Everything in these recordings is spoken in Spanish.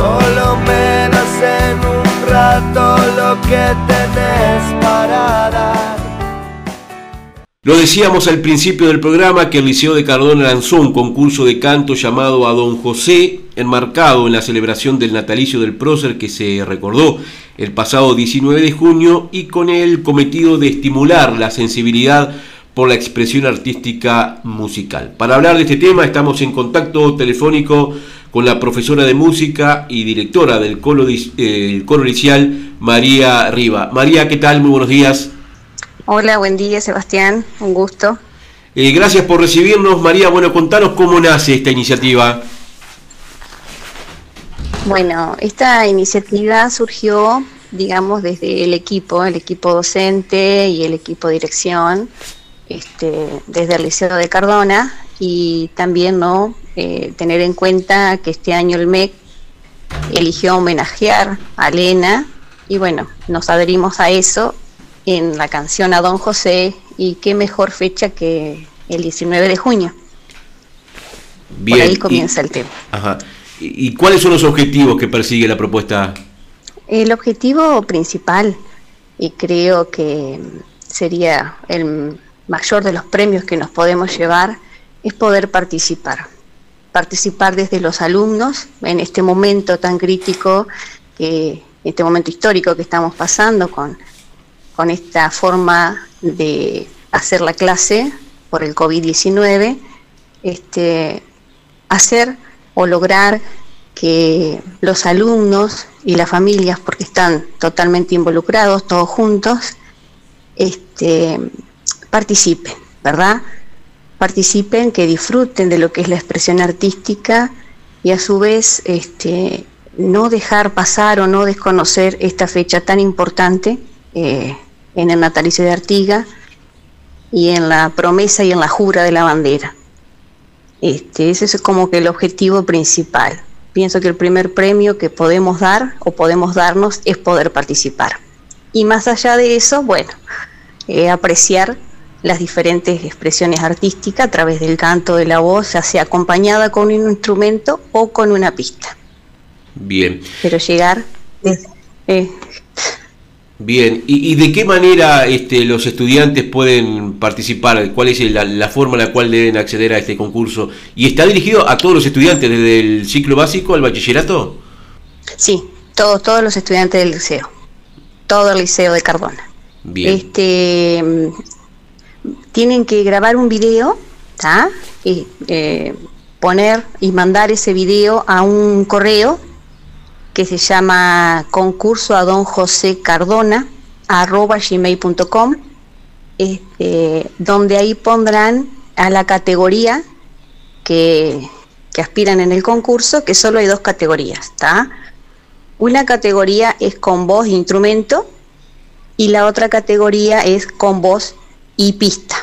Solo en un rato lo que para dar. Lo decíamos al principio del programa que el Liceo de Cardona lanzó un concurso de canto llamado a Don José, enmarcado en la celebración del natalicio del prócer que se recordó el pasado 19 de junio y con el cometido de estimular la sensibilidad por la expresión artística musical. Para hablar de este tema estamos en contacto telefónico con la profesora de música y directora del coro, eh, coro María Riva. María, ¿qué tal? Muy buenos días. Hola, buen día Sebastián, un gusto. Eh, gracias por recibirnos, María. Bueno, contanos cómo nace esta iniciativa. Bueno, esta iniciativa surgió, digamos, desde el equipo, el equipo docente y el equipo dirección, este, desde el Liceo de Cardona y también no eh, tener en cuenta que este año el MEC eligió homenajear a Elena y bueno, nos adherimos a eso en la canción a Don José y qué mejor fecha que el 19 de junio. Bien, Por ahí comienza el tema. Ajá. ¿Y cuáles son los objetivos que persigue la propuesta? El objetivo principal, y creo que sería el mayor de los premios que nos podemos llevar, es poder participar. Participar desde los alumnos en este momento tan crítico, que, este momento histórico que estamos pasando con con esta forma de hacer la clase por el COVID-19, este, hacer o lograr que los alumnos y las familias, porque están totalmente involucrados, todos juntos, este, participen, ¿verdad? Participen, que disfruten de lo que es la expresión artística y a su vez este, no dejar pasar o no desconocer esta fecha tan importante eh, en el natalicio de Artiga y en la promesa y en la jura de la bandera. Este, ese es como que el objetivo principal. Pienso que el primer premio que podemos dar o podemos darnos es poder participar. Y más allá de eso, bueno, eh, apreciar las diferentes expresiones artísticas a través del canto de la voz, ya sea acompañada con un instrumento o con una pista. Bien. Pero llegar, eh, Bien, ¿Y, de qué manera este, los estudiantes pueden participar? ¿Cuál es la, forma en la cual deben acceder a este concurso? ¿Y está dirigido a todos los estudiantes, desde el ciclo básico al bachillerato? Sí, todos, todos los estudiantes del liceo, todo el liceo de Cardona. Bien. Este, tienen que grabar un video, Y, eh, poner y mandar ese video a un correo que se llama concurso a don José Cardona arroba gmail.com este, donde ahí pondrán a la categoría que, que, aspiran en el concurso, que solo hay dos categorías, ¿está? Una categoría es con voz e instrumento y la otra categoría es con voz y pista.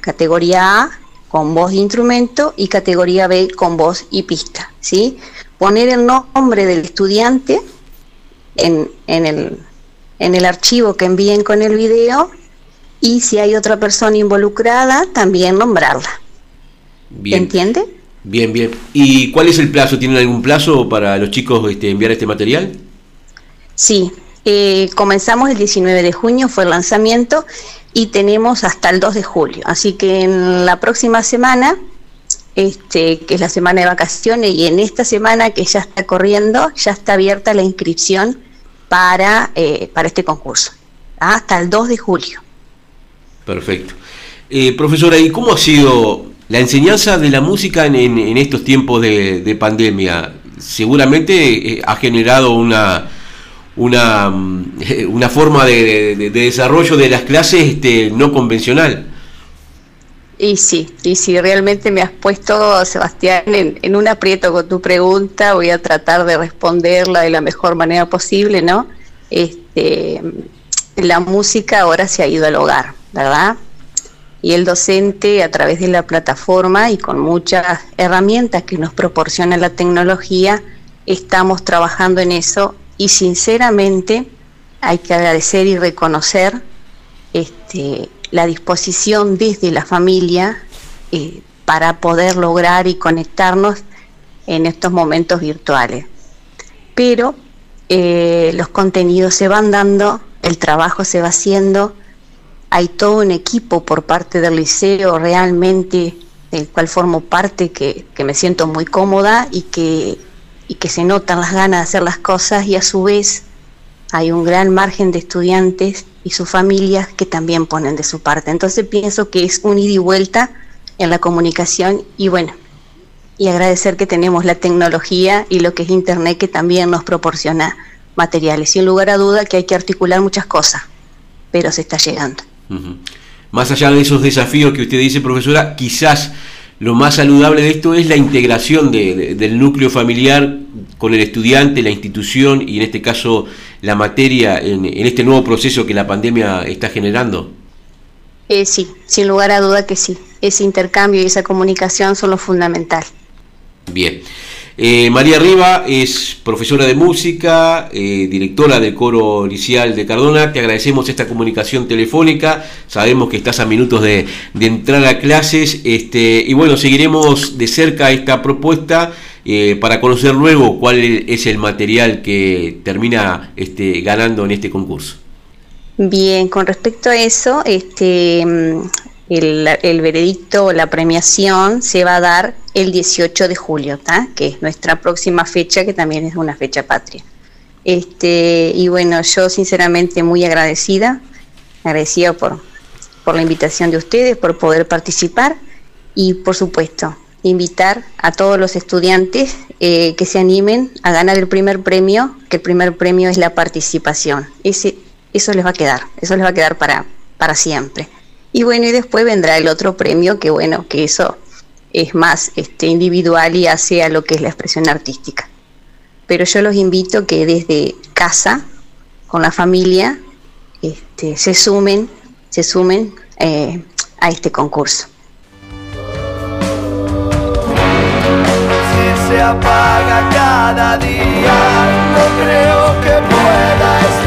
Categoría A con voz e instrumento y categoría B con voz y pista, ¿sí? poner el nombre del estudiante en, en, el, en el archivo que envíen con el video y si hay otra persona involucrada, también nombrarla. Bien. ¿Entiende? Bien, bien. ¿Y cuál es el plazo? ¿Tienen algún plazo para los chicos este, enviar este material? Sí, eh, comenzamos el 19 de junio, fue el lanzamiento, y tenemos hasta el 2 de julio. Así que en la próxima semana este, que es la semana de vacaciones, y en esta semana que ya está corriendo, ya está abierta la inscripción para, eh, para este concurso, hasta el 2 de julio. Perfecto. Eh, profesora, ¿y cómo ha sido la enseñanza de la música en, estos tiempos de, pandemia? Seguramente ha generado una, una, una forma de, desarrollo de las clases este, no convencional. Y sí, y sí, realmente me has puesto, Sebastián, en, un aprieto con tu pregunta, voy a tratar de responderla de la mejor manera posible, ¿no? Este, la música ahora se ha ido al hogar, ¿verdad? Y el docente, a través de la plataforma y con muchas herramientas que nos proporciona la tecnología, estamos trabajando en eso y sinceramente hay que agradecer y reconocer este, la disposición desde la familia eh, para poder lograr y conectarnos en estos momentos virtuales. pero eh, los contenidos se van dando, el trabajo se va haciendo, hay todo un equipo por parte del liceo realmente del cual formo parte que, que me siento muy cómoda y que, y que se notan las ganas de hacer las cosas y a su vez hay un gran margen de estudiantes y sus familias que también ponen de su parte. Entonces pienso que es un ida y vuelta en la comunicación y bueno, y agradecer que tenemos la tecnología y lo que es Internet que también nos proporciona materiales. Sin lugar a duda que hay que articular muchas cosas, pero se está llegando. Más allá de esos desafíos que usted dice, profesora, quizás lo más saludable de esto es la integración del núcleo familiar con el estudiante, la institución y en este caso la materia en, este nuevo proceso que la pandemia está generando. Eh, sí, sin lugar a duda que sí. Ese intercambio y esa comunicación son lo fundamental. Bien. Eh, María Riva es profesora de música, eh, directora del coro licial de Cardona. Te agradecemos esta comunicación telefónica. Sabemos que estás a minutos de, entrar a clases. Este, y bueno, seguiremos de cerca esta propuesta eh, para conocer luego cuál es el material que termina este, ganando en este concurso. Bien, con respecto a eso, este, el, veredicto la premiación se va a dar el 18 de julio, que es nuestra próxima fecha, que también es una fecha patria. Este, y bueno, yo sinceramente muy agradecida, agradecida por, por la invitación de ustedes, por poder participar y por supuesto invitar a todos los estudiantes eh, que se animen a ganar el primer premio, que el primer premio es la participación. Ese, eso les va a quedar, eso les va a quedar para, para siempre. Y bueno, y después vendrá el otro premio, que bueno, que eso es más este, individual y hacia lo que es la expresión artística. Pero yo los invito que desde casa, con la familia, este, se sumen, se sumen eh, a este concurso. Si se apaga cada día, no creo que pueda